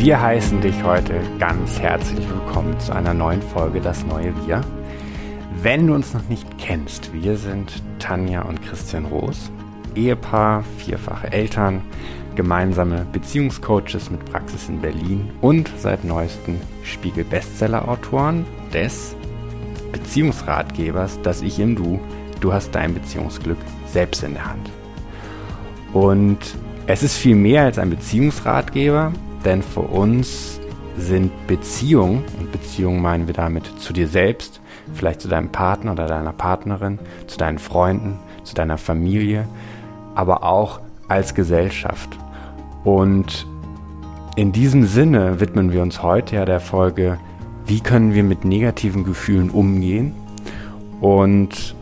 Wir heißen dich heute ganz herzlich willkommen zu einer neuen Folge Das neue Wir. Wenn du uns noch nicht kennst, wir sind Tanja und Christian Roos, Ehepaar, vierfache Eltern, gemeinsame Beziehungscoaches mit Praxis in Berlin und seit neuestem Spiegel-Bestseller-Autoren des Beziehungsratgebers Das Ich im Du. Du hast dein Beziehungsglück selbst in der Hand. Und es ist viel mehr als ein Beziehungsratgeber, denn für uns sind Beziehungen, und Beziehungen meinen wir damit zu dir selbst, vielleicht zu deinem Partner oder deiner Partnerin, zu deinen Freunden, zu deiner Familie, aber auch als Gesellschaft. Und in diesem Sinne widmen wir uns heute ja der Folge, wie können wir mit negativen Gefühlen umgehen? Und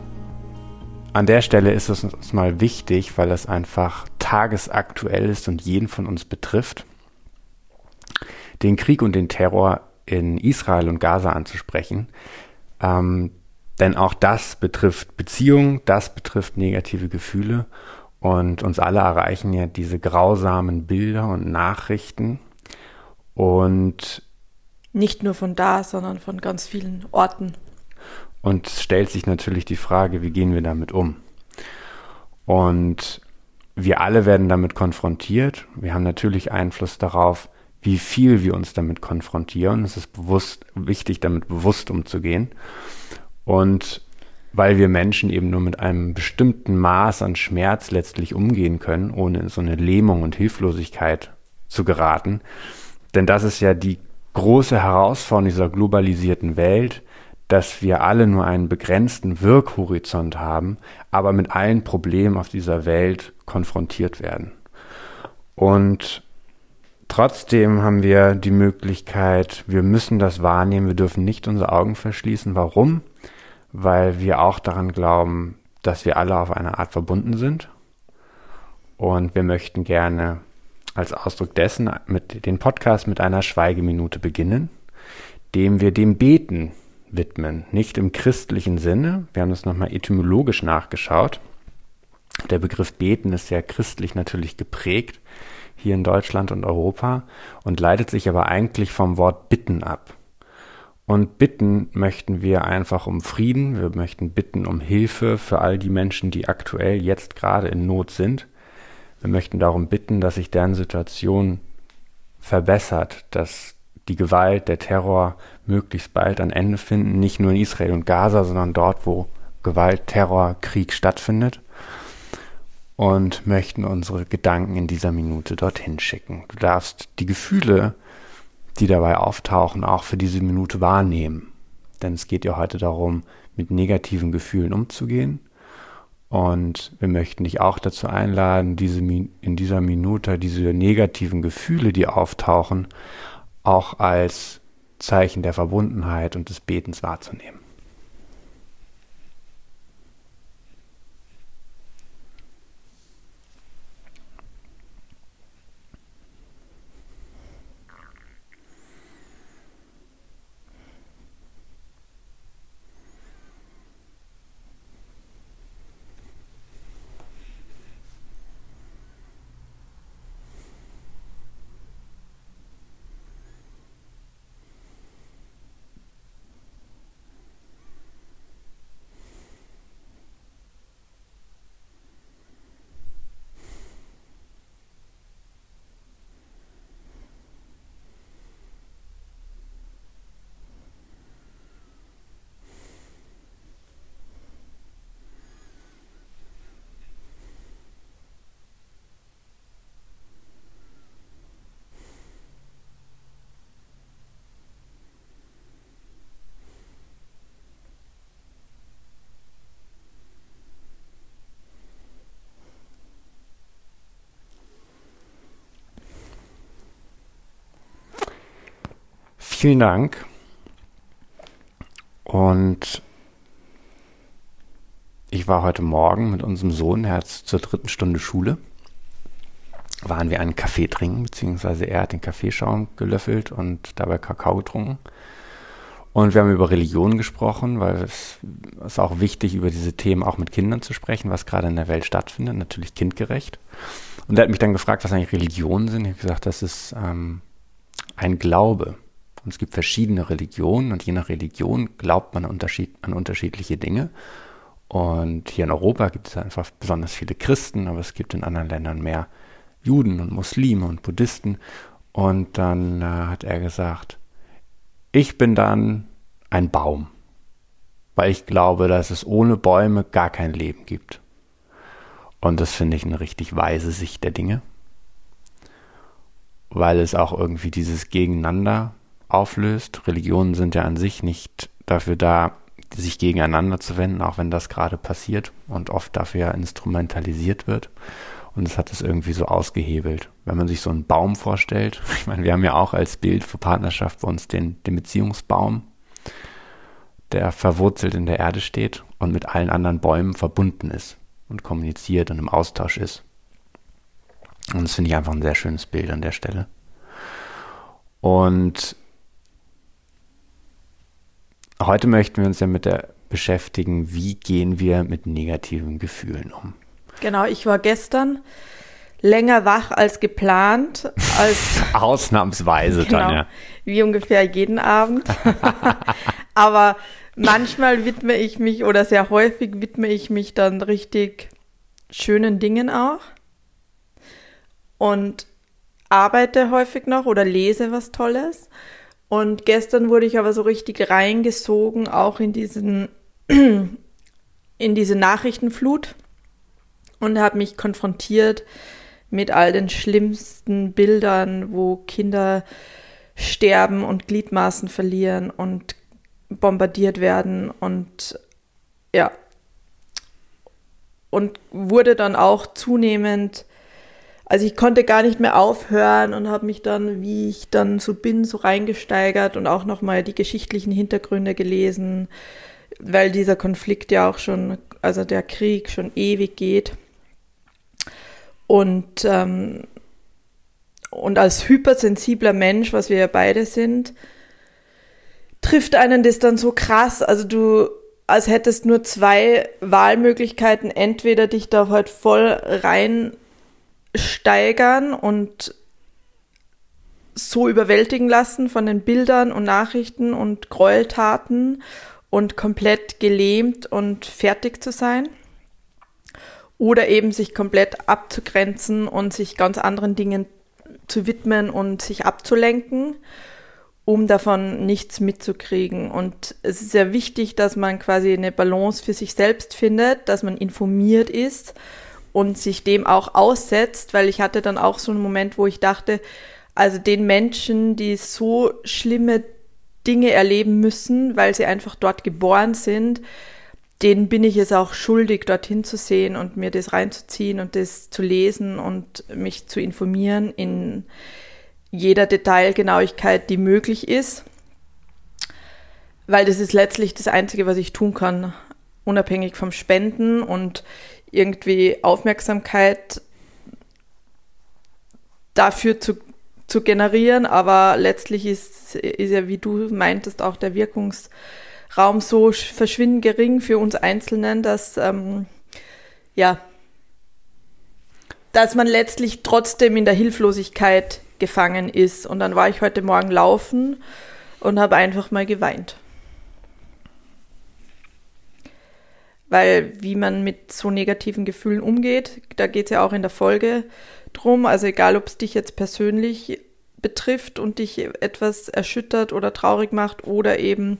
an der Stelle ist es uns mal wichtig, weil es einfach tagesaktuell ist und jeden von uns betrifft, den Krieg und den Terror in Israel und Gaza anzusprechen. Ähm, denn auch das betrifft Beziehungen, das betrifft negative Gefühle und uns alle erreichen ja diese grausamen Bilder und Nachrichten. Und nicht nur von da, sondern von ganz vielen Orten. Und es stellt sich natürlich die Frage, wie gehen wir damit um? Und wir alle werden damit konfrontiert. Wir haben natürlich Einfluss darauf, wie viel wir uns damit konfrontieren. Es ist bewusst wichtig, damit bewusst umzugehen. Und weil wir Menschen eben nur mit einem bestimmten Maß an Schmerz letztlich umgehen können, ohne in so eine Lähmung und Hilflosigkeit zu geraten. Denn das ist ja die große Herausforderung dieser globalisierten Welt, dass wir alle nur einen begrenzten Wirkhorizont haben, aber mit allen Problemen auf dieser Welt konfrontiert werden. Und trotzdem haben wir die Möglichkeit, wir müssen das wahrnehmen, wir dürfen nicht unsere Augen verschließen. Warum? weil wir auch daran glauben, dass wir alle auf eine Art verbunden sind. Und wir möchten gerne als Ausdruck dessen mit den Podcast mit einer Schweigeminute beginnen, dem wir dem Beten widmen. Nicht im christlichen Sinne. Wir haben das nochmal etymologisch nachgeschaut. Der Begriff Beten ist sehr christlich natürlich geprägt hier in Deutschland und Europa und leitet sich aber eigentlich vom Wort Bitten ab. Und bitten möchten wir einfach um Frieden, wir möchten bitten um Hilfe für all die Menschen, die aktuell jetzt gerade in Not sind. Wir möchten darum bitten, dass sich deren Situation verbessert, dass die Gewalt, der Terror möglichst bald ein Ende finden, nicht nur in Israel und Gaza, sondern dort, wo Gewalt, Terror, Krieg stattfindet. Und möchten unsere Gedanken in dieser Minute dorthin schicken. Du darfst die Gefühle, die dabei auftauchen, auch für diese Minute wahrnehmen. Denn es geht ja heute darum, mit negativen Gefühlen umzugehen. Und wir möchten dich auch dazu einladen, diese, in dieser Minute diese negativen Gefühle, die auftauchen, auch als Zeichen der Verbundenheit und des Betens wahrzunehmen. Vielen Dank. Und ich war heute Morgen mit unserem Sohn, er hat zur dritten Stunde Schule, waren wir einen Kaffee trinken, beziehungsweise er hat den Kaffeeschaum gelöffelt und dabei Kakao getrunken. Und wir haben über Religion gesprochen, weil es ist auch wichtig, über diese Themen auch mit Kindern zu sprechen, was gerade in der Welt stattfindet, natürlich kindgerecht. Und er hat mich dann gefragt, was eigentlich Religionen sind. Ich habe gesagt, das ist ähm, ein Glaube. Und es gibt verschiedene Religionen und je nach Religion glaubt man Unterschied, an unterschiedliche Dinge. Und hier in Europa gibt es einfach besonders viele Christen, aber es gibt in anderen Ländern mehr Juden und Muslime und Buddhisten. Und dann äh, hat er gesagt, ich bin dann ein Baum, weil ich glaube, dass es ohne Bäume gar kein Leben gibt. Und das finde ich eine richtig weise Sicht der Dinge, weil es auch irgendwie dieses Gegeneinander auflöst. Religionen sind ja an sich nicht dafür da, sich gegeneinander zu wenden, auch wenn das gerade passiert und oft dafür ja instrumentalisiert wird. Und es hat es irgendwie so ausgehebelt. Wenn man sich so einen Baum vorstellt, ich meine, wir haben ja auch als Bild für Partnerschaft bei uns den, den Beziehungsbaum, der verwurzelt in der Erde steht und mit allen anderen Bäumen verbunden ist und kommuniziert und im Austausch ist. Und das finde ich einfach ein sehr schönes Bild an der Stelle. Und heute möchten wir uns ja mit der beschäftigen, wie gehen wir mit negativen Gefühlen um. Genau, ich war gestern länger wach als geplant. Als Ausnahmsweise genau, dann, ja. Wie ungefähr jeden Abend. Aber manchmal widme ich mich oder sehr häufig widme ich mich dann richtig schönen Dingen auch. Und arbeite häufig noch oder lese was Tolles. Und gestern wurde ich aber so richtig reingesogen, auch in diesen, in diese Nachrichtenflut und habe mich konfrontiert mit all den schlimmsten Bildern, wo Kinder sterben und Gliedmaßen verlieren und bombardiert werden und ja. Und wurde dann auch zunehmend, also ich konnte gar nicht mehr aufhören und habe mich dann, wie ich dann so bin, so reingesteigert und auch nochmal die geschichtlichen Hintergründe gelesen, weil dieser Konflikt ja auch schon, also der Krieg schon ewig geht. Und, ähm, und als hypersensibler Mensch, was wir ja beide sind, trifft einen das dann so krass. Also du, als hättest nur zwei Wahlmöglichkeiten, entweder dich da halt voll rein steigern und so überwältigen lassen von den Bildern und Nachrichten und Gräueltaten und komplett gelähmt und fertig zu sein oder eben sich komplett abzugrenzen und sich ganz anderen Dingen zu widmen und sich abzulenken, um davon nichts mitzukriegen. Und es ist sehr wichtig, dass man quasi eine Balance für sich selbst findet, dass man informiert ist und sich dem auch aussetzt, weil ich hatte dann auch so einen Moment, wo ich dachte, also den Menschen, die so schlimme Dinge erleben müssen, weil sie einfach dort geboren sind, denen bin ich es auch schuldig, dorthin zu sehen und mir das reinzuziehen und das zu lesen und mich zu informieren in jeder Detailgenauigkeit, die möglich ist. Weil das ist letztlich das Einzige, was ich tun kann, unabhängig vom Spenden und irgendwie Aufmerksamkeit dafür zu, zu generieren. Aber letztlich ist, ist ja, wie du meintest, auch der Wirkungs- Raum so verschwindend gering für uns Einzelnen, dass ähm, ja, dass man letztlich trotzdem in der Hilflosigkeit gefangen ist. Und dann war ich heute Morgen laufen und habe einfach mal geweint. Weil wie man mit so negativen Gefühlen umgeht, da geht es ja auch in der Folge drum. Also egal, ob es dich jetzt persönlich betrifft und dich etwas erschüttert oder traurig macht oder eben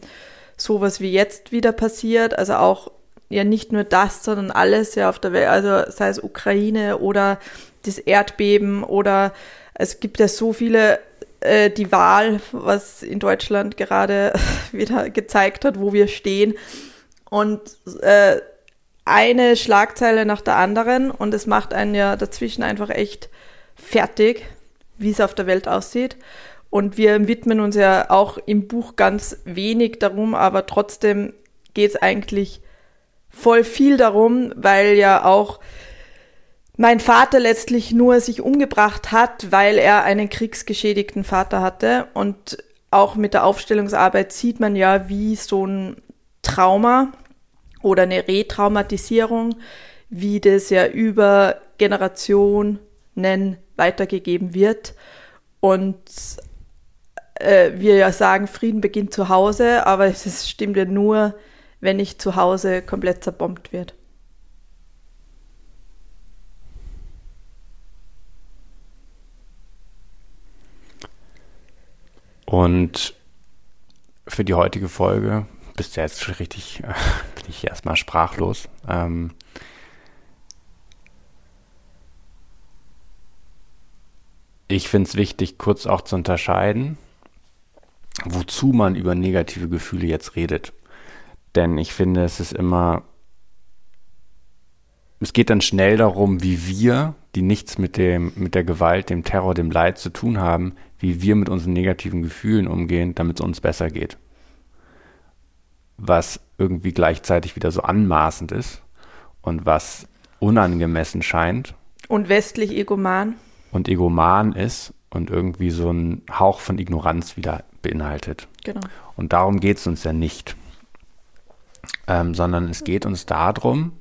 sowas wie jetzt wieder passiert, also auch ja nicht nur das, sondern alles ja auf der Welt, also sei es Ukraine oder das Erdbeben oder es gibt ja so viele, äh, die Wahl, was in Deutschland gerade wieder gezeigt hat, wo wir stehen und äh, eine Schlagzeile nach der anderen und es macht einen ja dazwischen einfach echt fertig, wie es auf der Welt aussieht. Und wir widmen uns ja auch im Buch ganz wenig darum, aber trotzdem geht es eigentlich voll viel darum, weil ja auch mein Vater letztlich nur sich umgebracht hat, weil er einen kriegsgeschädigten Vater hatte. Und auch mit der Aufstellungsarbeit sieht man ja, wie so ein Trauma oder eine Retraumatisierung, wie das ja über Generationen weitergegeben wird. Und äh, wir ja sagen, Frieden beginnt zu Hause, aber es stimmt ja nur, wenn nicht zu Hause komplett zerbombt wird. Und für die heutige Folge bist du jetzt richtig, äh, ich erstmal sprachlos. Ähm, ich finde es wichtig, kurz auch zu unterscheiden, wozu man über negative Gefühle jetzt redet. Denn ich finde, es ist immer, es geht dann schnell darum, wie wir, die nichts mit dem, mit der Gewalt, dem Terror, dem Leid zu tun haben, wie wir mit unseren negativen Gefühlen umgehen, damit es uns besser geht. Was irgendwie gleichzeitig wieder so anmaßend ist und was unangemessen scheint. Und westlich egoman. Und egoman ist und irgendwie so einen Hauch von Ignoranz wieder beinhaltet. Genau. Und darum geht es uns ja nicht. Ähm, sondern es geht uns darum,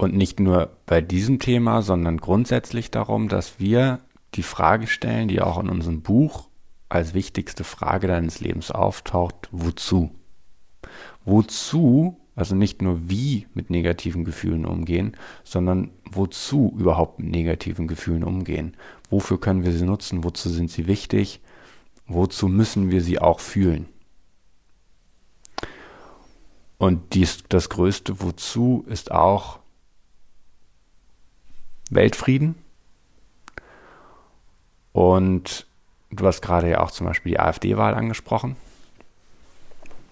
und nicht nur bei diesem Thema, sondern grundsätzlich darum, dass wir die Frage stellen, die auch in unserem Buch als wichtigste Frage deines Lebens auftaucht, wozu? Wozu, also nicht nur wie mit negativen Gefühlen umgehen, sondern wozu überhaupt mit negativen Gefühlen umgehen? Wofür können wir sie nutzen? Wozu sind sie wichtig? Wozu müssen wir sie auch fühlen? Und dies, das größte Wozu ist auch Weltfrieden. Und du hast gerade ja auch zum Beispiel die AfD-Wahl angesprochen.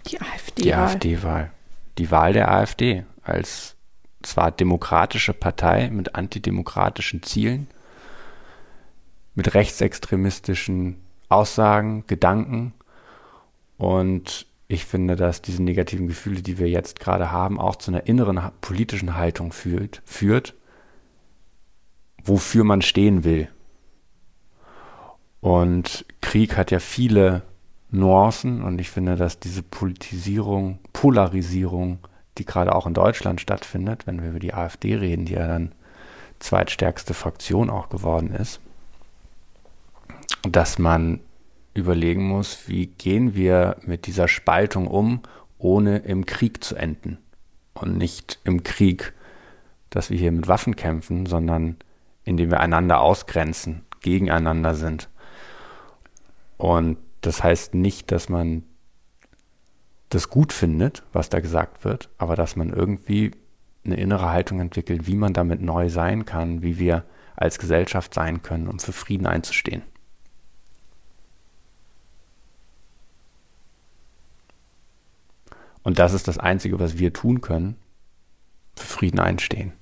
Die AfD-Wahl. Die AfD-Wahl. Die Wahl der AfD als zwar demokratische Partei mit antidemokratischen Zielen, mit rechtsextremistischen Aussagen, Gedanken. Und ich finde, dass diese negativen Gefühle, die wir jetzt gerade haben, auch zu einer inneren politischen Haltung führt, führt wofür man stehen will. Und Krieg hat ja viele Nuancen und ich finde, dass diese Politisierung, Polarisierung, die gerade auch in Deutschland stattfindet, wenn wir über die AfD reden, die ja dann zweitstärkste Fraktion auch geworden ist, dass man überlegen muss, wie gehen wir mit dieser Spaltung um, ohne im Krieg zu enden. Und nicht im Krieg, dass wir hier mit Waffen kämpfen, sondern indem wir einander ausgrenzen, gegeneinander sind. Und das heißt nicht, dass man das gut findet, was da gesagt wird, aber dass man irgendwie eine innere Haltung entwickelt, wie man damit neu sein kann, wie wir als Gesellschaft sein können, um für Frieden einzustehen. Und das ist das Einzige, was wir tun können, für Frieden einstehen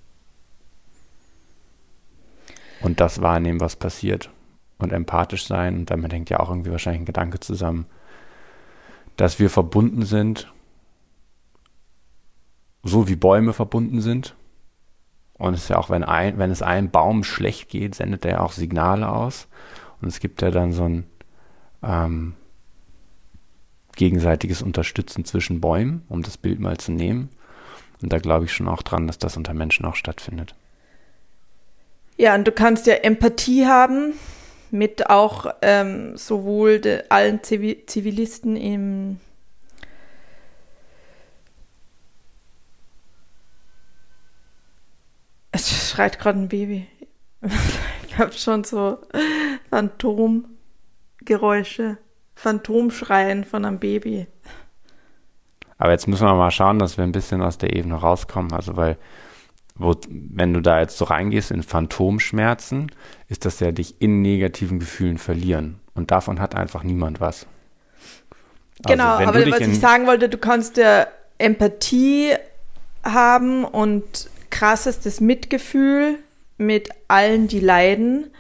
und das wahrnehmen, was passiert und empathisch sein. Und damit hängt ja auch irgendwie wahrscheinlich ein Gedanke zusammen, dass wir verbunden sind, so wie Bäume verbunden sind. Und es ist ja auch, wenn, ein, wenn es einem Baum schlecht geht, sendet er auch Signale aus. Und es gibt ja dann so ein ähm, gegenseitiges Unterstützen zwischen Bäumen, um das Bild mal zu nehmen. Und da glaube ich schon auch dran, dass das unter Menschen auch stattfindet. Ja, und du kannst ja Empathie haben mit auch ähm, sowohl de, allen Zivi Zivilisten im Es schreit gerade ein Baby. Ich habe schon so Phantomgeräusche, Phantomschreien von einem Baby. Aber jetzt müssen wir mal schauen, dass wir ein bisschen aus der Ebene rauskommen. Also, weil wo, wenn du da jetzt so reingehst in Phantomschmerzen, ist das ja dich in negativen Gefühlen verlieren. Und davon hat einfach niemand was. Also, genau, aber was ich sagen wollte, du kannst ja Empathie haben und krassestes Mitgefühl mit allen, die leiden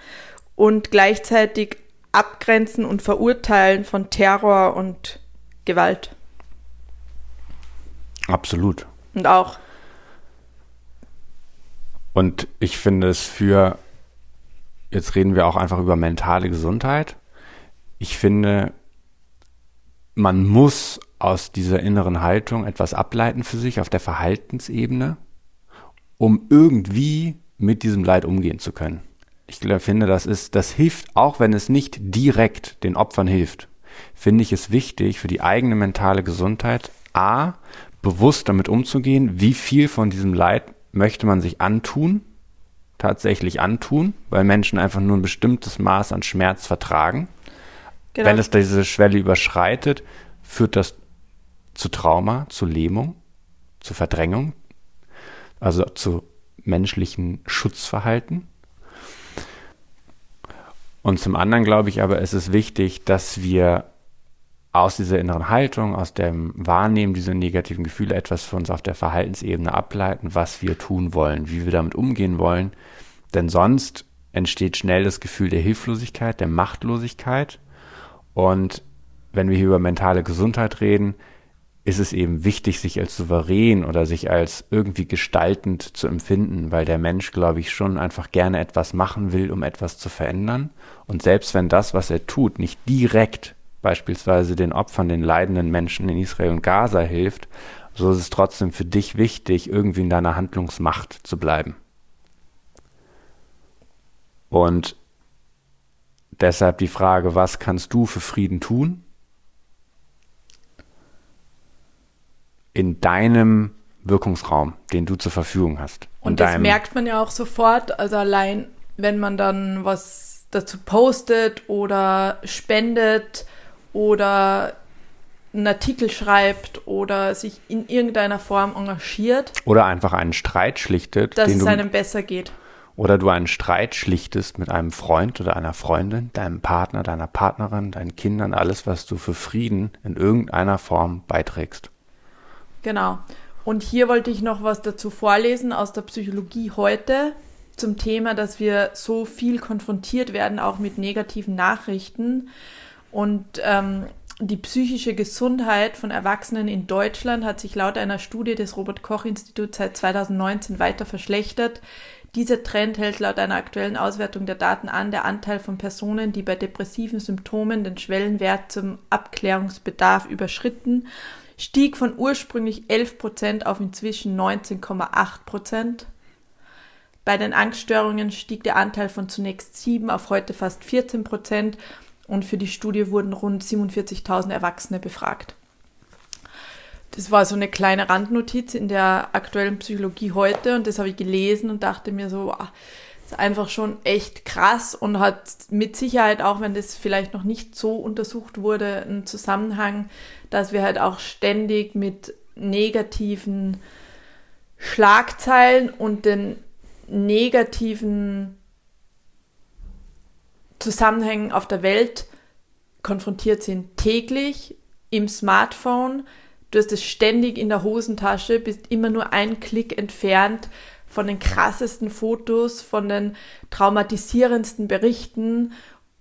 und gleichzeitig abgrenzen und verurteilen von Terror und Gewalt. Absolut. Und auch und ich finde es für, jetzt reden wir auch einfach über mentale Gesundheit. Ich finde, man muss aus dieser inneren Haltung etwas ableiten für sich auf der Verhaltensebene, um irgendwie mit diesem Leid umgehen zu können. ich finde, das ist, das hilft, auch wenn es nicht direkt den Opfern hilft, finde ich es wichtig für die eigene mentale Gesundheit, a, bewusst damit umzugehen, wie viel von diesem Leid möchte man sich antun, tatsächlich antun, weil Menschen einfach nur ein bestimmtes Maß an Schmerz vertragen. Genau. Wenn es diese Schwelle überschreitet, führt das zu Trauma, zu Lähmung, zu Verdrängung, also zu menschlichen Schutzverhalten. Und zum anderen glaube ich aber, es ist wichtig, dass wir aus dieser inneren Haltung, aus dem Wahrnehmen dieser negativen Gefühle etwas für uns auf der Verhaltensebene ableiten, was wir tun wollen, wie wir damit umgehen wollen. Denn sonst entsteht schnell das Gefühl der Hilflosigkeit, der Machtlosigkeit. Und wenn wir hier über mentale Gesundheit reden, ist es eben wichtig, sich als souverän oder sich als irgendwie gestaltend zu empfinden, weil der Mensch, glaube ich, schon einfach gerne etwas machen will, um etwas zu verändern. Und selbst wenn das, was er tut, nicht direkt beispielsweise den Opfern, den leidenden Menschen in Israel und Gaza hilft, so ist es trotzdem für dich wichtig, irgendwie in deiner Handlungsmacht zu bleiben. Und deshalb die Frage, was kannst du für Frieden tun? In deinem Wirkungsraum, den du zur Verfügung hast. Und das merkt man ja auch sofort, also allein, wenn man dann was dazu postet oder spendet oder einen Artikel schreibt oder sich in irgendeiner Form engagiert. Oder einfach einen Streit schlichtet. Dass es du, einem besser geht. Oder du einen Streit schlichtest mit einem Freund oder einer Freundin, deinem Partner, deiner Partnerin, deinen Kindern, alles, was du für Frieden in irgendeiner Form beiträgst. Genau. Und hier wollte ich noch was dazu vorlesen aus der Psychologie heute zum Thema, dass wir so viel konfrontiert werden, auch mit negativen Nachrichten. Und ähm, die psychische Gesundheit von Erwachsenen in Deutschland hat sich laut einer Studie des Robert Koch Instituts seit 2019 weiter verschlechtert. Dieser Trend hält laut einer aktuellen Auswertung der Daten an. Der Anteil von Personen, die bei depressiven Symptomen den Schwellenwert zum Abklärungsbedarf überschritten, stieg von ursprünglich 11 Prozent auf inzwischen 19,8 Prozent. Bei den Angststörungen stieg der Anteil von zunächst 7 auf heute fast 14 Prozent und für die Studie wurden rund 47.000 Erwachsene befragt. Das war so eine kleine Randnotiz in der aktuellen Psychologie heute und das habe ich gelesen und dachte mir so, wow, das ist einfach schon echt krass und hat mit Sicherheit, auch wenn das vielleicht noch nicht so untersucht wurde, einen Zusammenhang, dass wir halt auch ständig mit negativen Schlagzeilen und den negativen Zusammenhängen auf der Welt konfrontiert sind. Täglich im Smartphone, du hast es ständig in der Hosentasche, bist immer nur ein Klick entfernt von den krassesten Fotos, von den traumatisierendsten Berichten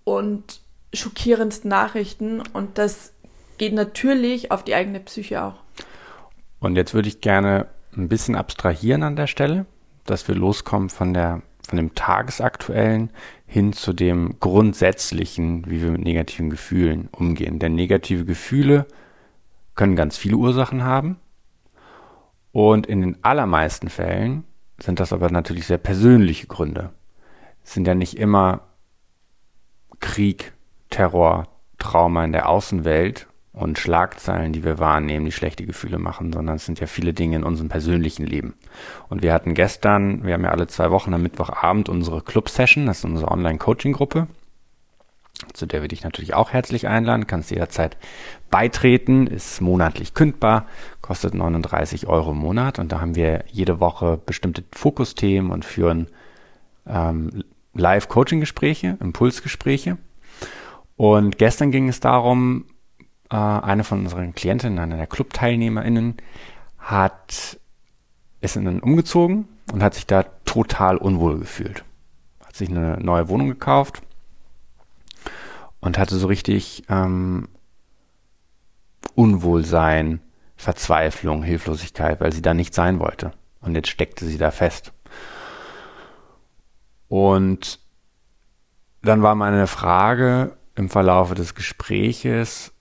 und schockierendsten Nachrichten. Und das geht natürlich auf die eigene Psyche auch. Und jetzt würde ich gerne ein bisschen abstrahieren an der Stelle, dass wir loskommen von der von dem tagesaktuellen hin zu dem grundsätzlichen, wie wir mit negativen Gefühlen umgehen. Denn negative Gefühle können ganz viele Ursachen haben. Und in den allermeisten Fällen sind das aber natürlich sehr persönliche Gründe. Es sind ja nicht immer Krieg, Terror, Trauma in der Außenwelt und Schlagzeilen, die wir wahrnehmen, die schlechte Gefühle machen, sondern es sind ja viele Dinge in unserem persönlichen Leben. Und wir hatten gestern, wir haben ja alle zwei Wochen am Mittwochabend unsere Club-Session, das ist unsere Online-Coaching-Gruppe, zu der wir dich natürlich auch herzlich einladen, kannst jederzeit beitreten, ist monatlich kündbar, kostet 39 Euro im Monat und da haben wir jede Woche bestimmte Fokusthemen und führen ähm, Live-Coaching-Gespräche, Impulsgespräche. Und gestern ging es darum, äh, eine von unseren Klientinnen, eine der Club-TeilnehmerInnen, hat ist dann umgezogen und hat sich da total unwohl gefühlt. Hat sich eine neue Wohnung gekauft und hatte so richtig ähm, Unwohlsein, Verzweiflung, Hilflosigkeit, weil sie da nicht sein wollte. Und jetzt steckte sie da fest. Und dann war meine Frage im Verlaufe des Gespräches,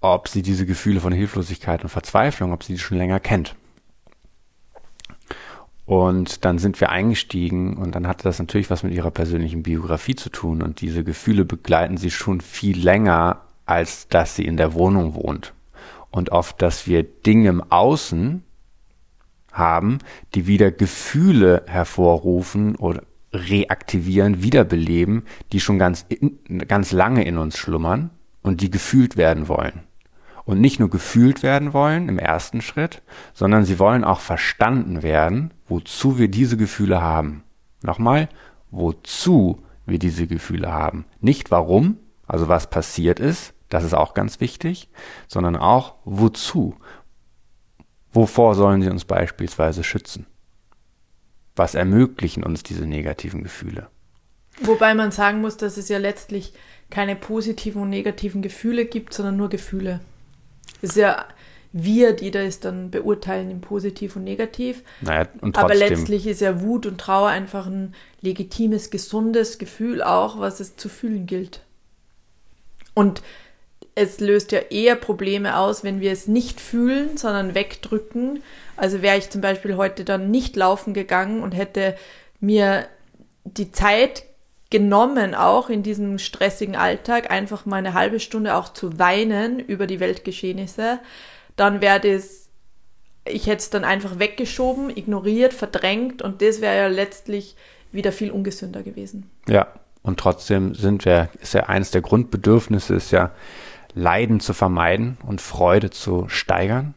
ob sie diese Gefühle von Hilflosigkeit und Verzweiflung, ob sie die schon länger kennt. Und dann sind wir eingestiegen und dann hatte das natürlich was mit ihrer persönlichen Biografie zu tun. Und diese Gefühle begleiten sie schon viel länger, als dass sie in der Wohnung wohnt. Und oft, dass wir Dinge im Außen haben, die wieder Gefühle hervorrufen oder reaktivieren, wiederbeleben, die schon ganz, in, ganz lange in uns schlummern und die gefühlt werden wollen und nicht nur gefühlt werden wollen im ersten Schritt, sondern sie wollen auch verstanden werden, wozu wir diese Gefühle haben. Nochmal, wozu wir diese Gefühle haben. Nicht warum, also was passiert ist, das ist auch ganz wichtig, sondern auch wozu. Wovor sollen sie uns beispielsweise schützen? Was ermöglichen uns diese negativen Gefühle? Wobei man sagen muss, dass es ja letztlich keine positiven und negativen Gefühle gibt, sondern nur Gefühle. Es ist ja wir, die das dann beurteilen in positiv und negativ. Naja, und Aber letztlich ist ja Wut und Trauer einfach ein legitimes, gesundes Gefühl auch, was es zu fühlen gilt. Und es löst ja eher Probleme aus, wenn wir es nicht fühlen, sondern wegdrücken. Also wäre ich zum Beispiel heute dann nicht laufen gegangen und hätte mir die Zeit genommen, auch in diesem stressigen Alltag, einfach mal eine halbe Stunde auch zu weinen über die Weltgeschehnisse, dann wäre das, ich hätte es dann einfach weggeschoben, ignoriert, verdrängt und das wäre ja letztlich wieder viel ungesünder gewesen. Ja, und trotzdem sind wir, ist ja eines der Grundbedürfnisse, ist ja Leiden zu vermeiden und Freude zu steigern.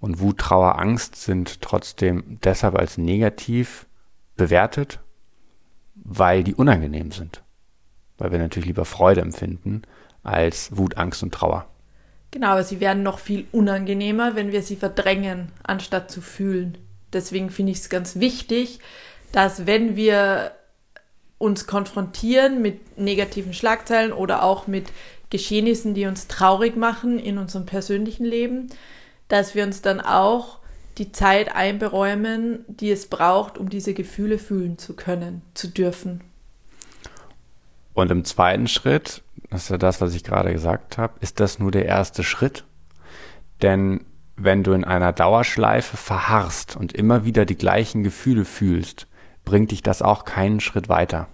Und Wut, Trauer, Angst sind trotzdem deshalb als negativ bewertet weil die unangenehm sind. Weil wir natürlich lieber Freude empfinden als Wut, Angst und Trauer. Genau, aber sie werden noch viel unangenehmer, wenn wir sie verdrängen, anstatt zu fühlen. Deswegen finde ich es ganz wichtig, dass wenn wir uns konfrontieren mit negativen Schlagzeilen oder auch mit Geschehnissen, die uns traurig machen in unserem persönlichen Leben, dass wir uns dann auch die Zeit einberäumen, die es braucht, um diese Gefühle fühlen zu können, zu dürfen. Und im zweiten Schritt, das ist ja das, was ich gerade gesagt habe, ist das nur der erste Schritt. Denn wenn du in einer Dauerschleife verharrst und immer wieder die gleichen Gefühle fühlst, bringt dich das auch keinen Schritt weiter.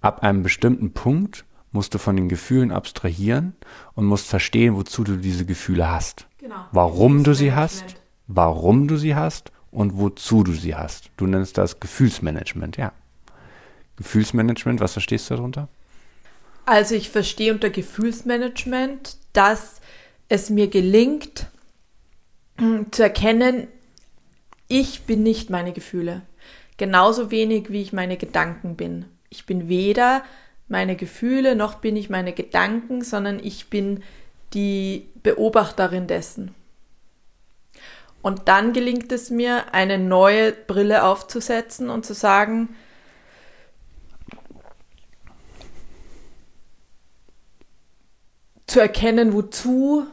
Ab einem bestimmten Punkt musst du von den Gefühlen abstrahieren und musst verstehen, wozu du diese Gefühle hast. Genau. Warum du sie hast warum du sie hast und wozu du sie hast. Du nennst das Gefühlsmanagement, ja. Gefühlsmanagement, was verstehst du darunter? Also ich verstehe unter Gefühlsmanagement, dass es mir gelingt hm, zu erkennen, ich bin nicht meine Gefühle. Genauso wenig wie ich meine Gedanken bin. Ich bin weder meine Gefühle noch bin ich meine Gedanken, sondern ich bin die Beobachterin dessen. Und dann gelingt es mir, eine neue Brille aufzusetzen und zu sagen, zu erkennen, wozu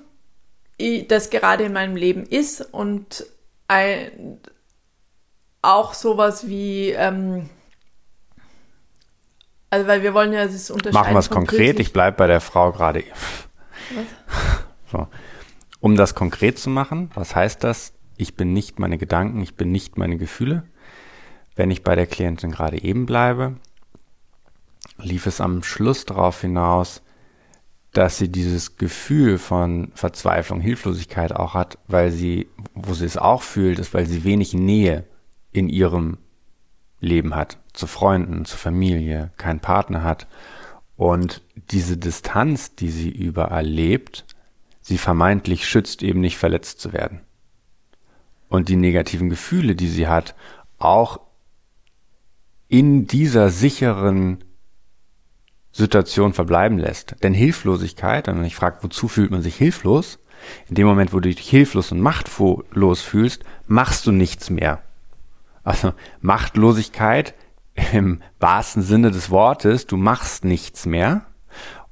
das gerade in meinem Leben ist und ein, auch sowas wie, ähm, also weil wir wollen ja das unterscheiden. Machen wir es konkret, ich bleibe bei der Frau gerade. Was? So. Um das konkret zu machen, was heißt das? Ich bin nicht meine Gedanken, ich bin nicht meine Gefühle. Wenn ich bei der Klientin gerade eben bleibe, lief es am Schluss darauf hinaus, dass sie dieses Gefühl von Verzweiflung, Hilflosigkeit auch hat, weil sie, wo sie es auch fühlt, ist, weil sie wenig Nähe in ihrem Leben hat, zu Freunden, zur Familie, keinen Partner hat. Und diese Distanz, die sie überall lebt, sie vermeintlich schützt, eben nicht verletzt zu werden und die negativen Gefühle, die sie hat, auch in dieser sicheren Situation verbleiben lässt. Denn Hilflosigkeit, wenn man sich fragt, wozu fühlt man sich hilflos, in dem Moment, wo du dich hilflos und machtlos fühlst, machst du nichts mehr. Also Machtlosigkeit im wahrsten Sinne des Wortes, du machst nichts mehr.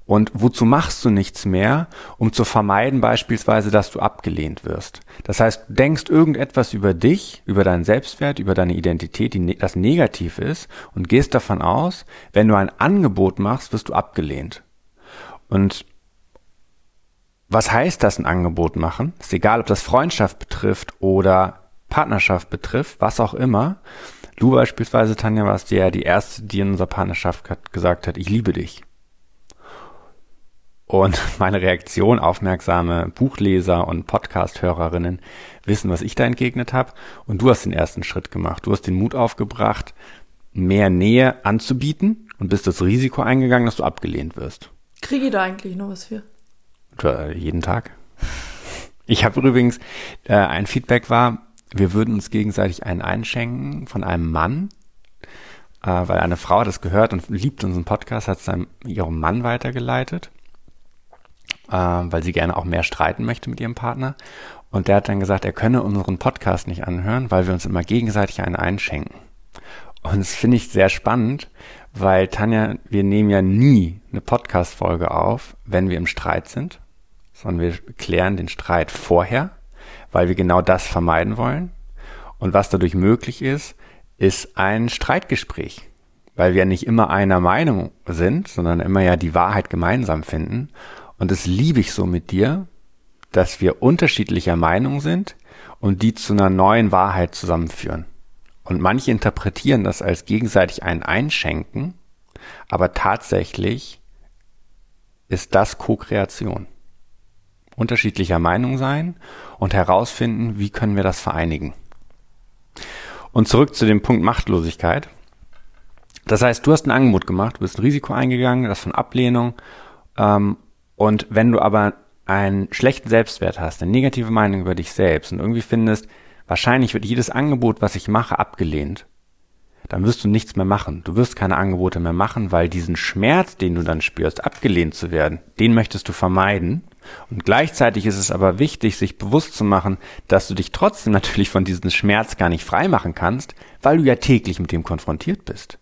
Und wozu machst du nichts mehr, um zu vermeiden beispielsweise, dass du abgelehnt wirst? Das heißt, du denkst irgendetwas über dich, über deinen Selbstwert, über deine Identität, die, ne-, das negativ ist und gehst davon aus, wenn du ein Angebot machst, wirst du abgelehnt. Und was heißt das, ein Angebot machen? Ist egal, ob das Freundschaft betrifft oder Partnerschaft betrifft, was auch immer. Du beispielsweise, Tanja, warst ja die erste, die in unserer Partnerschaft gesagt hat, ich liebe dich. Und meine Reaktion, aufmerksame Buchleser und Podcast-Hörerinnen wissen, was ich da entgegnet habe. Und du hast den ersten Schritt gemacht. Du hast den Mut aufgebracht, mehr Nähe anzubieten und bist das Risiko eingegangen, dass du abgelehnt wirst. Kriege ich da eigentlich noch was für? Äh, jeden Tag. Ich habe übrigens, äh, ein Feedback war, wir würden uns gegenseitig einen einschenken von einem Mann, äh, weil eine Frau das gehört und liebt unseren Podcast, hat es ihrem Mann weitergeleitet, äh, weil sie gerne auch mehr streiten möchte mit ihrem Partner. Und der hat dann gesagt, er könne unseren Podcast nicht anhören, weil wir uns immer gegenseitig einen einschenken. Und das finde ich sehr spannend, weil Tanja, wir nehmen ja nie eine Podcast-Folge auf, wenn wir im Streit sind, sondern wir klären den Streit vorher, weil wir genau das vermeiden wollen. Und was dadurch möglich ist, ist ein Streitgespräch, weil wir nicht immer einer Meinung sind, sondern immer ja die Wahrheit gemeinsam finden. Und das liebe ich so mit dir, dass wir unterschiedlicher Meinung sind und die zu einer neuen Wahrheit zusammenführen. Und manche interpretieren das als gegenseitig ein Einschenken, aber tatsächlich ist das Co-Kreation. Unterschiedlicher Meinung sein und herausfinden, wie können wir das vereinigen. Und zurück zu dem Punkt Machtlosigkeit. Das heißt, du hast ein Angebot gemacht, du bist ein Risiko eingegangen, das von Ablehnung. Ähm, und wenn du aber einen schlechten Selbstwert hast, eine negative Meinung über dich selbst und irgendwie findest, wahrscheinlich wird jedes Angebot, was ich mache, abgelehnt, dann wirst du nichts mehr machen. Du wirst keine Angebote mehr machen, weil diesen Schmerz, den du dann spürst, abgelehnt zu werden, den möchtest du vermeiden. Und gleichzeitig ist es aber wichtig, sich bewusst zu machen, dass du dich trotzdem natürlich von diesem Schmerz gar nicht frei machen kannst, weil du ja täglich mit dem konfrontiert bist.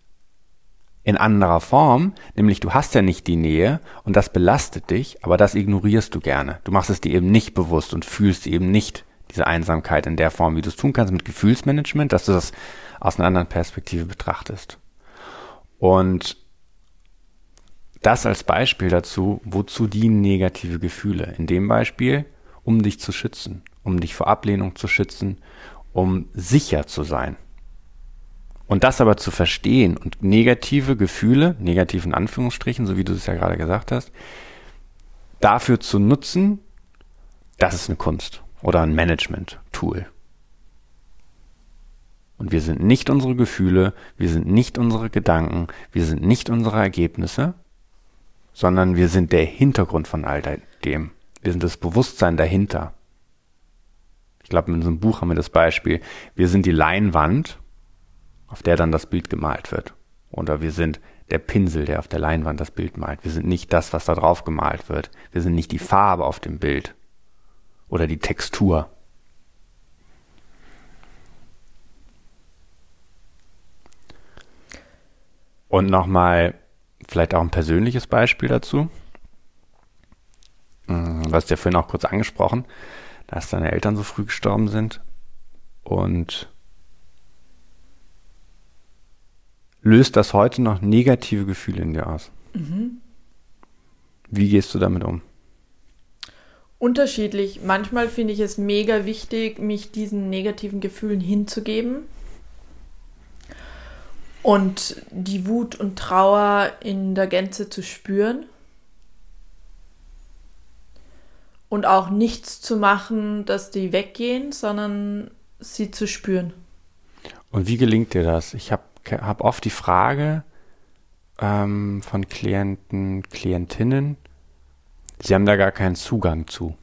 In anderer Form, nämlich du hast ja nicht die Nähe und das belastet dich, aber das ignorierst du gerne. Du machst es dir eben nicht bewusst und fühlst eben nicht diese Einsamkeit in der Form, wie du es tun kannst mit Gefühlsmanagement, dass du das aus einer anderen Perspektive betrachtest. Und das als Beispiel dazu, wozu dienen negative Gefühle? In dem Beispiel, um dich zu schützen, um dich vor Ablehnung zu schützen, um sicher zu sein. Und das aber zu verstehen und negative Gefühle, negativen Anführungsstrichen, so wie du es ja gerade gesagt hast, dafür zu nutzen, das ist eine Kunst oder ein Management-Tool. Und wir sind nicht unsere Gefühle, wir sind nicht unsere Gedanken, wir sind nicht unsere Ergebnisse, sondern wir sind der Hintergrund von all dem. Wir sind das Bewusstsein dahinter. Ich glaube, in unserem Buch haben wir das Beispiel, wir sind die Leinwand, auf der dann das Bild gemalt wird. Oder wir sind der Pinsel, der auf der Leinwand das Bild malt. Wir sind nicht das, was da drauf gemalt wird. Wir sind nicht die Farbe auf dem Bild oder die Textur. Und nochmal vielleicht auch ein persönliches Beispiel dazu. Hm, du hast ja vorhin auch kurz angesprochen, dass deine Eltern so früh gestorben sind. Und löst das heute noch negative Gefühle in dir aus? Mhm. Wie gehst du damit um? Unterschiedlich. Manchmal finde ich es mega wichtig, mich diesen negativen Gefühlen hinzugeben und die Wut und Trauer in der Gänze zu spüren und auch nichts zu machen, dass die weggehen, sondern sie zu spüren. Und wie gelingt dir das? Ich habe hab oft die Frage ähm, von Klienten, Klientinnen, sie haben da gar keinen Zugang zu.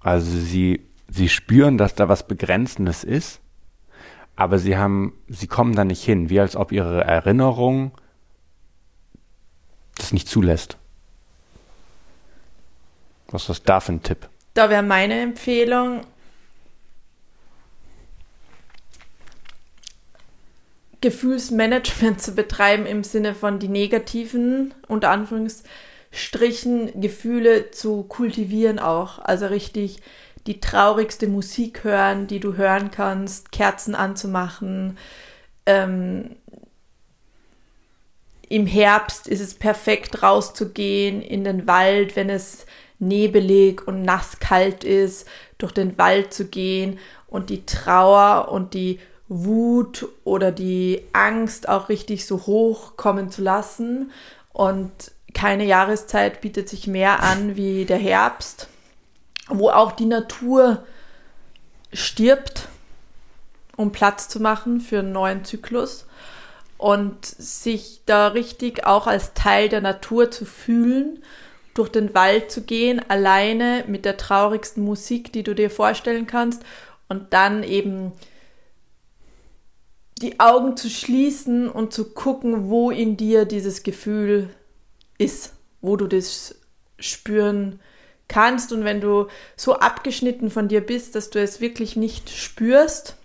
Also sie, sie spüren, dass da was Begrenzendes ist, aber sie haben, sie kommen da nicht hin, wie als ob ihre Erinnerung das nicht zulässt. Was ist da für ein Tipp? Da wäre meine Empfehlung, Gefühlsmanagement zu betreiben im Sinne von die negativen, unter Anführungsstrichen, Gefühle zu kultivieren auch. Also richtig die traurigste Musik hören, die du hören kannst, Kerzen anzumachen. Ähm, Im Herbst ist es perfekt rauszugehen in den Wald, wenn es nebelig und nass kalt ist, durch den Wald zu gehen und die Trauer und die Wut oder die Angst auch richtig so hoch kommen zu lassen. Und keine Jahreszeit bietet sich mehr an wie der Herbst, wo auch die Natur stirbt, um Platz zu machen für einen neuen Zyklus und sich da richtig auch als Teil der Natur zu fühlen, durch den Wald zu gehen, alleine mit der traurigsten Musik, die du dir vorstellen kannst und dann eben die Augen zu schließen und zu gucken, wo in dir dieses Gefühl ist, wo du das spüren kannst. Und wenn du so abgeschnitten von dir bist, dass du es wirklich nicht spürst,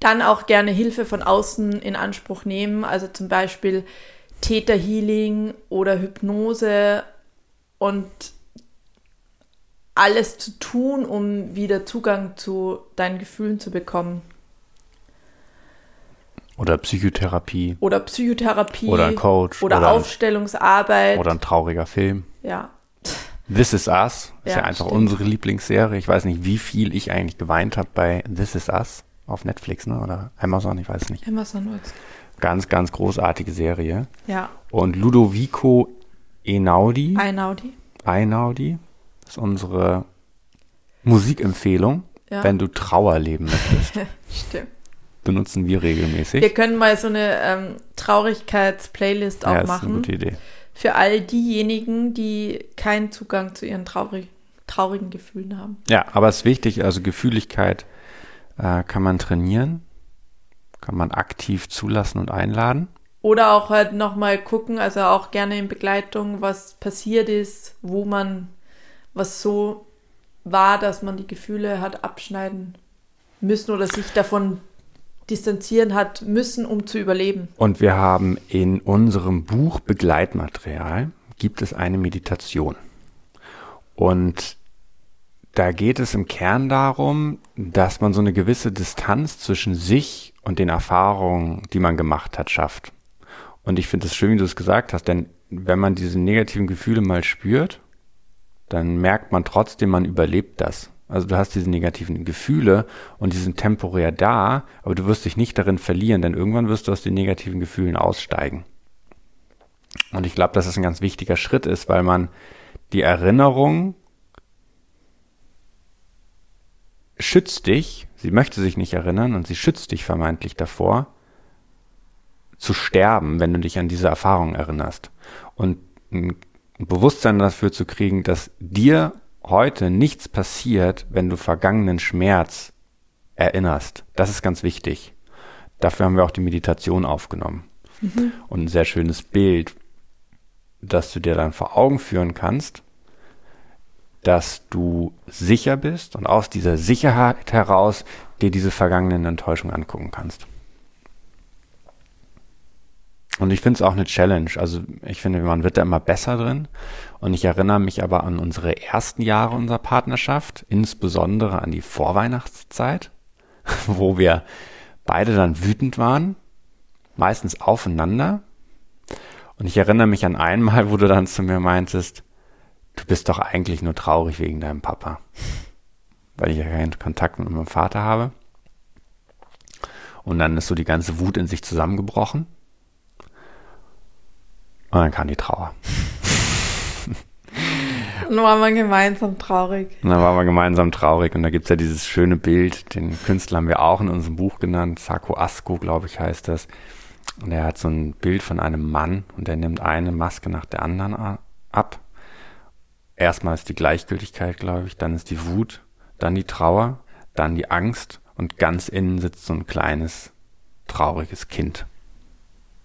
dann auch gerne Hilfe von außen in Anspruch nehmen. Also zum Beispiel Täterhealing oder Hypnose und alles zu tun, um wieder Zugang zu deinen Gefühlen zu bekommen. Oder Psychotherapie. Oder Psychotherapie. Oder ein Coach. Oder, oder Aufstellungsarbeit. Oder ein trauriger Film. Ja. This Is Us ist ja, ja einfach stimmt. unsere Lieblingsserie. Ich weiß nicht, wie viel ich eigentlich geweint habe bei This Is Us auf Netflix, ne? Oder Amazon, ich weiß nicht. Amazon wird's. Ganz, ganz großartige Serie. Ja. Und Ludovico Einaudi. Einaudi. Einaudi ist unsere Musikempfehlung, ja. wenn du Trauer leben möchtest. Stimmt benutzen wir regelmäßig. Wir können mal so eine ähm, Traurigkeits-Playlist auch ja, machen. Das ist eine gute Idee. Für all diejenigen, die keinen Zugang zu ihren traurig, traurigen Gefühlen haben. Ja, aber es ist wichtig, also Gefühligkeit äh, kann man trainieren, kann man aktiv zulassen und einladen. Oder auch halt nochmal gucken, also auch gerne in Begleitung, was passiert ist, wo man, was so war, dass man die Gefühle hat abschneiden müssen oder sich davon distanzieren hat müssen, um zu überleben. Und wir haben in unserem Buch Begleitmaterial gibt es eine Meditation. Und da geht es im Kern darum, dass man so eine gewisse Distanz zwischen sich und den Erfahrungen, die man gemacht hat, schafft. Und ich finde es schön, wie du es gesagt hast, denn wenn man diese negativen Gefühle mal spürt, dann merkt man trotzdem, man überlebt das. Also du hast diese negativen Gefühle und die sind temporär da, aber du wirst dich nicht darin verlieren, denn irgendwann wirst du aus den negativen Gefühlen aussteigen. Und ich glaube, dass es ein ganz wichtiger Schritt ist, weil man die Erinnerung schützt dich, sie möchte sich nicht erinnern und sie schützt dich vermeintlich davor, zu sterben, wenn du dich an diese Erfahrung erinnerst. Und ein Bewusstsein dafür zu kriegen, dass dir heute nichts passiert, wenn du vergangenen Schmerz erinnerst. Das ist ganz wichtig. Dafür haben wir auch die Meditation aufgenommen. Mhm. Und ein sehr schönes Bild, das du dir dann vor Augen führen kannst, dass du sicher bist und aus dieser Sicherheit heraus dir diese vergangenen Enttäuschungen angucken kannst. Und ich finde es auch eine Challenge. Also ich finde, man wird da immer besser drin. Und ich erinnere mich aber an unsere ersten Jahre unserer Partnerschaft, insbesondere an die Vorweihnachtszeit, wo wir beide dann wütend waren, meistens aufeinander. Und ich erinnere mich an einmal, wo du dann zu mir meintest, du bist doch eigentlich nur traurig wegen deinem Papa, weil ich ja keinen Kontakt mit meinem Vater habe. Und dann ist so die ganze Wut in sich zusammengebrochen. Und dann kam die Trauer. Dann waren wir gemeinsam traurig. Und dann waren wir gemeinsam traurig. Und da gibt es ja dieses schöne Bild, den Künstler haben wir auch in unserem Buch genannt, Sako Asko, glaube ich, heißt das. Und er hat so ein Bild von einem Mann und er nimmt eine Maske nach der anderen ab. Erstmal ist die Gleichgültigkeit, glaube ich, dann ist die Wut, dann die Trauer, dann die Angst und ganz innen sitzt so ein kleines, trauriges Kind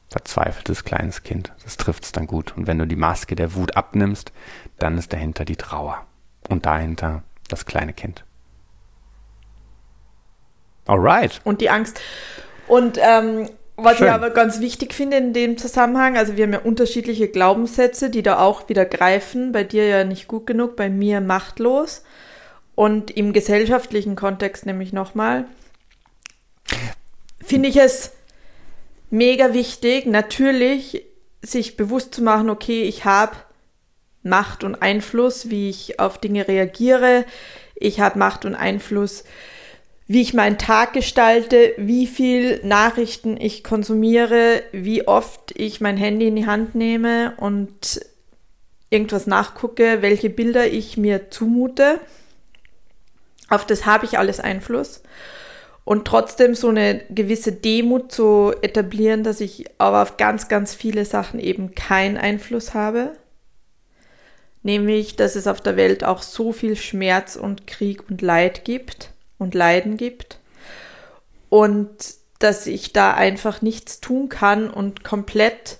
verzweifeltes kleines Kind. Das trifft es dann gut. Und wenn du die Maske der Wut abnimmst, dann ist dahinter die Trauer. Und dahinter das kleine Kind. Alright. Und die Angst. Und ähm, was Schön. ich aber ganz wichtig finde in dem Zusammenhang, also wir haben ja unterschiedliche Glaubenssätze, die da auch wieder greifen. Bei dir ja nicht gut genug, bei mir machtlos. Und im gesellschaftlichen Kontext nämlich nochmal, finde ich es mega wichtig, natürlich sich bewusst zu machen, okay, ich habe Macht und Einfluss, wie ich auf Dinge reagiere. Ich habe Macht und Einfluss, wie ich meinen Tag gestalte, wie viel Nachrichten ich konsumiere, wie oft ich mein Handy in die Hand nehme und irgendwas nachgucke, welche Bilder ich mir zumute. Auf das habe ich alles Einfluss. Und trotzdem so eine gewisse Demut zu etablieren, dass ich aber auf ganz, ganz viele Sachen eben keinen Einfluss habe. Nämlich, dass es auf der Welt auch so viel Schmerz und Krieg und Leid gibt und Leiden gibt. Und dass ich da einfach nichts tun kann und komplett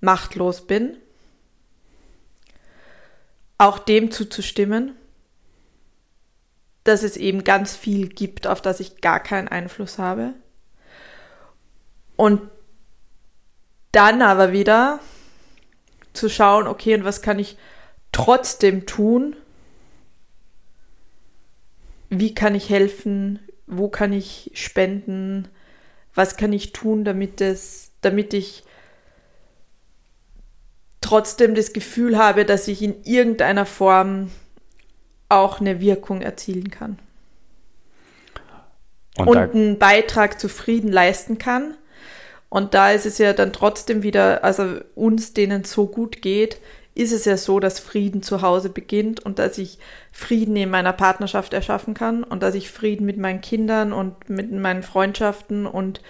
machtlos bin. Auch dem zuzustimmen, dass es eben ganz viel gibt, auf das ich gar keinen Einfluss habe. Und dann aber wieder zu schauen, okay, und was kann ich trotzdem tun? Wie kann ich helfen? Wo kann ich spenden? Was kann ich tun, damit es, damit ich trotzdem das Gefühl habe, dass ich in irgendeiner Form auch eine Wirkung erzielen kann. Und, und einen Beitrag zu Frieden leisten kann. Und da ist es ja dann trotzdem wieder, also uns, denen so gut geht, ist es ja so, dass Frieden zu Hause beginnt und dass ich Frieden in meiner Partnerschaft erschaffen kann und dass ich Frieden mit meinen Kindern und mit meinen Freundschaften und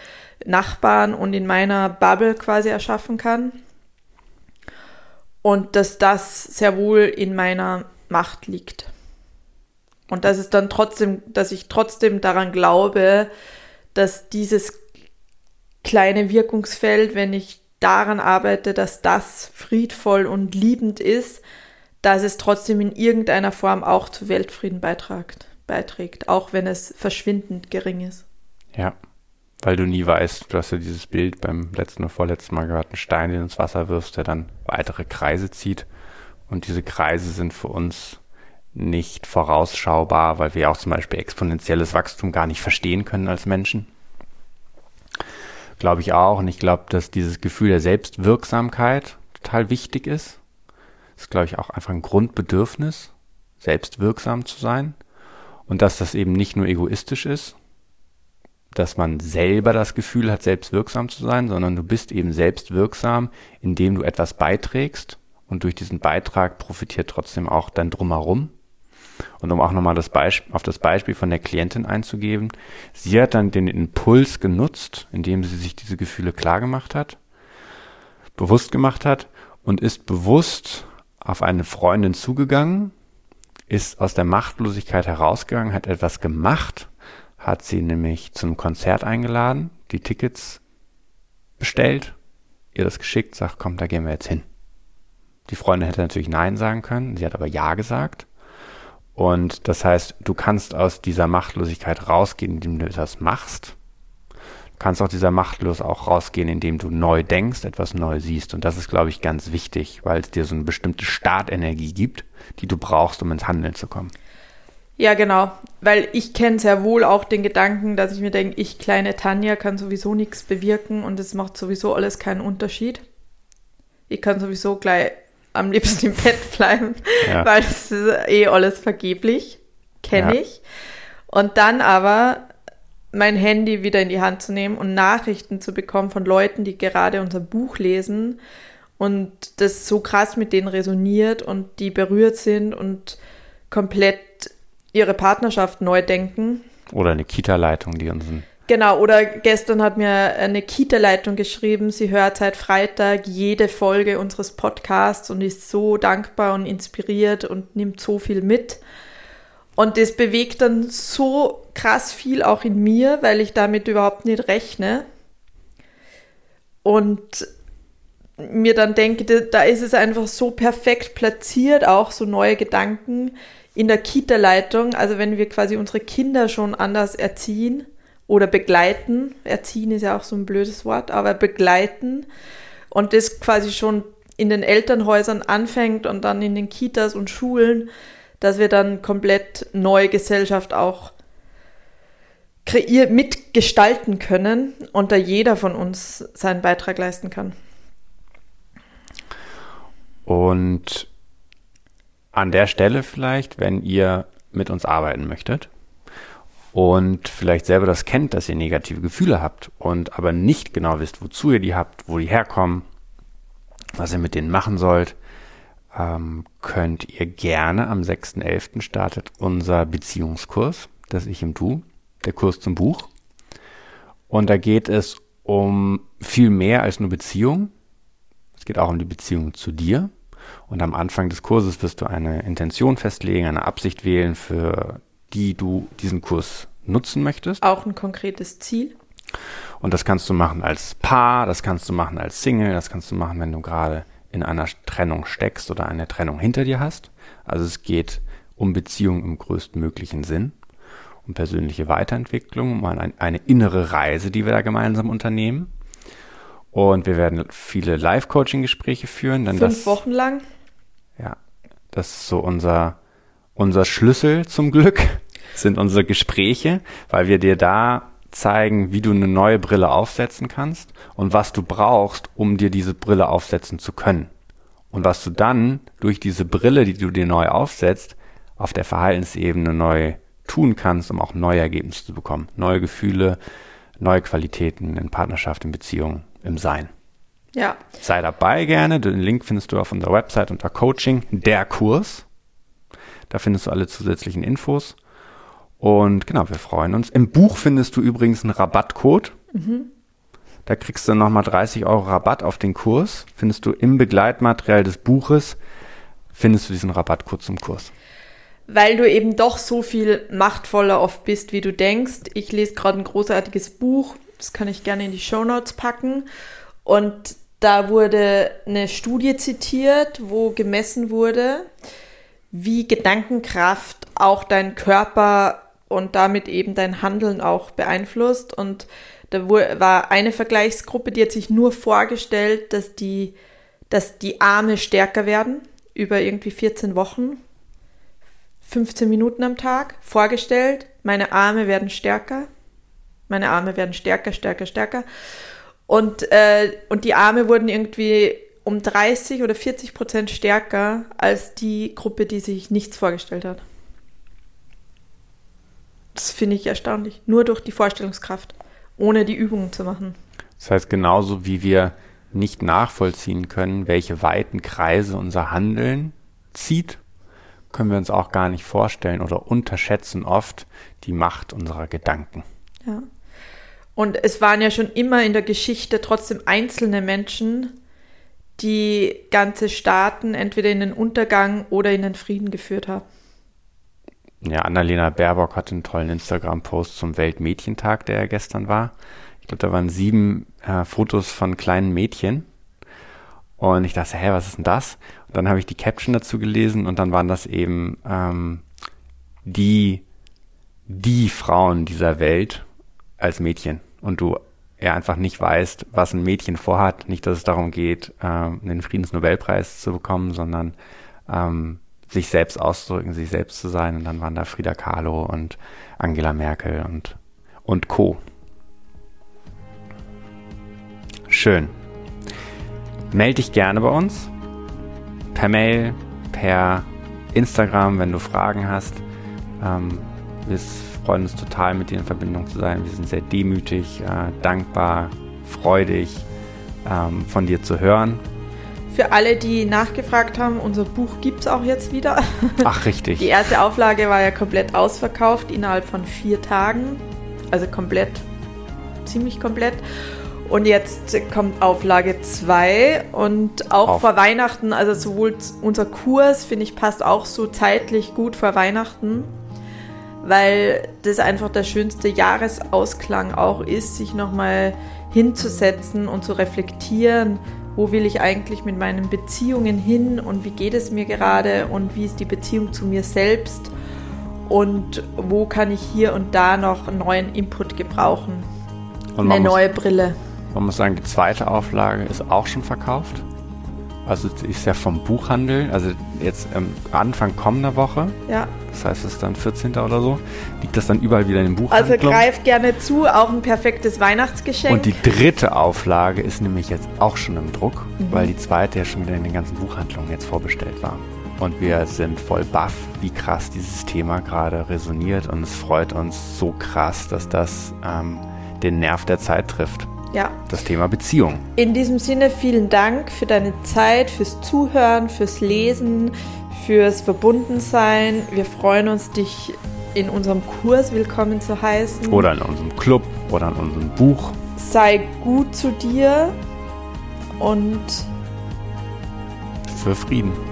Nachbarn und in meiner Bubble quasi erschaffen kann. Und dass das sehr wohl in meiner Macht liegt. Und dass es dann trotzdem, dass ich trotzdem daran glaube, dass dieses kleine Wirkungsfeld, wenn ich daran arbeite, dass das friedvoll und liebend ist, dass es trotzdem in irgendeiner Form auch zu Weltfrieden beiträgt, beiträgt, auch wenn es verschwindend gering ist. Ja, weil du nie weißt, du hast ja dieses Bild beim letzten oder vorletzten Mal gehört, einen Stein, den ins Wasser wirfst, der dann weitere Kreise zieht. Und diese Kreise sind für uns nicht vorausschaubar, weil wir auch zum Beispiel exponentielles Wachstum gar nicht verstehen können als Menschen. Glaube ich auch. Und ich glaube, dass dieses Gefühl der Selbstwirksamkeit total wichtig ist. Das ist, glaube ich, auch einfach ein Grundbedürfnis, selbstwirksam zu sein. Und dass das eben nicht nur egoistisch ist, dass man selber das Gefühl hat, selbstwirksam zu sein, sondern du bist eben selbstwirksam, indem du etwas beiträgst und durch diesen Beitrag profitiert trotzdem auch dein Drumherum. Und um auch nochmal das Beispiel, auf das Beispiel von der Klientin einzugeben, sie hat dann den Impuls genutzt, indem sie sich diese Gefühle klar gemacht hat, bewusst gemacht hat und ist bewusst auf eine Freundin zugegangen, ist aus der Machtlosigkeit herausgegangen, hat etwas gemacht, hat sie nämlich zum Konzert eingeladen, die Tickets bestellt, ihr das geschickt, sagt, komm, da gehen wir jetzt hin. Die Freundin hätte natürlich Nein sagen können, sie hat aber Ja gesagt. Und das heißt, du kannst aus dieser Machtlosigkeit rausgehen, indem du etwas machst. Du kannst aus dieser Machtlos auch rausgehen, indem du neu denkst, etwas neu siehst. Und das ist, glaube ich, ganz wichtig, weil es dir so eine bestimmte Startenergie gibt, die du brauchst, um ins Handeln zu kommen. Ja, genau. Weil ich kenne sehr wohl auch den Gedanken, dass ich mir denke, ich kleine Tanja kann sowieso nichts bewirken und es macht sowieso alles keinen Unterschied. Ich kann sowieso gleich am liebsten im Bett bleiben, ja. weil das ist eh alles vergeblich, kenne ja. ich. Und dann aber mein Handy wieder in die Hand zu nehmen und Nachrichten zu bekommen von Leuten, die gerade unser Buch lesen und das so krass mit denen resoniert und die berührt sind und komplett ihre Partnerschaft neu denken. Oder eine Kita-Leitung, die unseren Genau, oder gestern hat mir eine Kita-Leitung geschrieben, sie hört seit Freitag jede Folge unseres Podcasts und ist so dankbar und inspiriert und nimmt so viel mit. Und das bewegt dann so krass viel auch in mir, weil ich damit überhaupt nicht rechne. Und mir dann denke, da ist es einfach so perfekt platziert, auch so neue Gedanken in der Kita-Leitung. Also wenn wir quasi unsere Kinder schon anders erziehen, oder begleiten. Erziehen ist ja auch so ein blödes Wort, aber begleiten und das quasi schon in den Elternhäusern anfängt und dann in den Kitas und Schulen, dass wir dann komplett neue Gesellschaft auch mitgestalten können und da jeder von uns seinen Beitrag leisten kann. Und an der Stelle vielleicht, wenn ihr mit uns arbeiten möchtet, und vielleicht selber das kennt, dass ihr negative Gefühle habt und aber nicht genau wisst, wozu ihr die habt, wo die herkommen, was ihr mit denen machen sollt, ähm, könnt ihr gerne am 6.11. startet unser Beziehungskurs, das Ich im Du, der Kurs zum Buch. Und da geht es um viel mehr als nur Beziehung. Es geht auch um die Beziehung zu dir. Und am Anfang des Kurses wirst du eine Intention festlegen, eine Absicht wählen, für die du diesen Kurs nutzen möchtest. Auch ein konkretes Ziel. Und das kannst du machen als Paar, das kannst du machen als Single, das kannst du machen, wenn du gerade in einer Trennung steckst oder eine Trennung hinter dir hast. Also es geht um Beziehung im größtmöglichen Sinn, um persönliche Weiterentwicklung, um eine, eine innere Reise, die wir da gemeinsam unternehmen. Und wir werden viele Live-Coaching-Gespräche führen. Fünf das, Wochen lang. Ja, das ist so unser, unser Schlüssel zum Glück, sind unsere Gespräche, weil wir dir da zeigen, wie du eine neue Brille aufsetzen kannst und was du brauchst, um dir diese Brille aufsetzen zu können. Und was du dann durch diese Brille, die du dir neu aufsetzt, auf der Verhaltensebene neu tun kannst, um auch neue Ergebnisse zu bekommen. Neue Gefühle, neue Qualitäten in Partnerschaft, in Beziehung, im Sein. Ja. Sei dabei gerne. Den Link findest du auf unserer Website unter Coaching, der Kurs. Da findest du alle zusätzlichen Infos. Und genau, wir freuen uns. Im Buch findest du übrigens einen Rabattcode. Mhm. Da kriegst du nochmal 30 Euro Rabatt auf den Kurs. Findest du im Begleitmaterial des Buches, findest du diesen Rabattcode zum Kurs. Weil du eben doch so viel machtvoller oft bist, wie du denkst. Ich lese gerade ein großartiges Buch. Das kann ich gerne in die Show Notes packen. Und da wurde eine Studie zitiert, wo gemessen wurde, wie Gedankenkraft auch deinen Körper und damit eben dein Handeln auch beeinflusst. Und da war eine Vergleichsgruppe, die hat sich nur vorgestellt, dass die, dass die Arme stärker werden über irgendwie 14 Wochen, 15 Minuten am Tag, vorgestellt, meine Arme werden stärker, meine Arme werden stärker, stärker, stärker. Und, äh, und die Arme wurden irgendwie um 30 oder 40 Prozent stärker als die Gruppe, die sich nichts vorgestellt hat. Das finde ich erstaunlich. Nur durch die Vorstellungskraft, ohne die Übungen zu machen. Das heißt, genauso wie wir nicht nachvollziehen können, welche weiten Kreise unser Handeln zieht, können wir uns auch gar nicht vorstellen oder unterschätzen oft die Macht unserer Gedanken. Ja. Und es waren ja schon immer in der Geschichte trotzdem einzelne Menschen, die ganze Staaten entweder in den Untergang oder in den Frieden geführt haben. Ja, Annalena Baerbock hatte einen tollen Instagram-Post zum Weltmädchentag, der ja gestern war. Ich glaube, da waren sieben äh, Fotos von kleinen Mädchen. Und ich dachte, hä, was ist denn das? Und dann habe ich die Caption dazu gelesen und dann waren das eben ähm, die, die Frauen dieser Welt als Mädchen. Und du ja einfach nicht weißt, was ein Mädchen vorhat. Nicht, dass es darum geht, ähm, den Friedensnobelpreis zu bekommen, sondern ähm, sich selbst auszudrücken, sich selbst zu sein. Und dann waren da Frida Kahlo und Angela Merkel und, und Co. Schön. Meld dich gerne bei uns. Per Mail, per Instagram, wenn du Fragen hast. Ähm, wir freuen uns total, mit dir in Verbindung zu sein. Wir sind sehr demütig, äh, dankbar, freudig, ähm, von dir zu hören. Für alle, die nachgefragt haben, unser Buch gibt es auch jetzt wieder. Ach, richtig. Die erste Auflage war ja komplett ausverkauft innerhalb von vier Tagen. Also komplett, ziemlich komplett. Und jetzt kommt Auflage 2 und auch Auf. vor Weihnachten, also sowohl unser Kurs, finde ich, passt auch so zeitlich gut vor Weihnachten, weil das einfach der schönste Jahresausklang auch ist, sich nochmal hinzusetzen und zu reflektieren, wo will ich eigentlich mit meinen Beziehungen hin und wie geht es mir gerade und wie ist die Beziehung zu mir selbst und wo kann ich hier und da noch einen neuen Input gebrauchen. Und Eine neue Brille. Man muss sagen, die zweite Auflage ist auch schon verkauft. Also ist ja vom Buchhandel, also jetzt am Anfang kommender Woche. Ja. Das heißt, es ist dann 14. oder so. Liegt das dann überall wieder in den Buchhandlung? Also greift gerne zu, auch ein perfektes Weihnachtsgeschenk. Und die dritte Auflage ist nämlich jetzt auch schon im Druck, mhm. weil die zweite ja schon wieder in den ganzen Buchhandlungen jetzt vorbestellt war. und wir sind voll baff, wie krass dieses Thema gerade resoniert und es freut uns so krass, dass das ähm, den Nerv der Zeit trifft. Ja. Das Thema Beziehung. In diesem Sinne vielen Dank für deine Zeit, fürs Zuhören, fürs Lesen, fürs Verbundensein. Wir freuen uns, dich in unserem Kurs willkommen zu heißen. Oder in unserem Club oder in unserem Buch. Sei gut zu dir und für Frieden.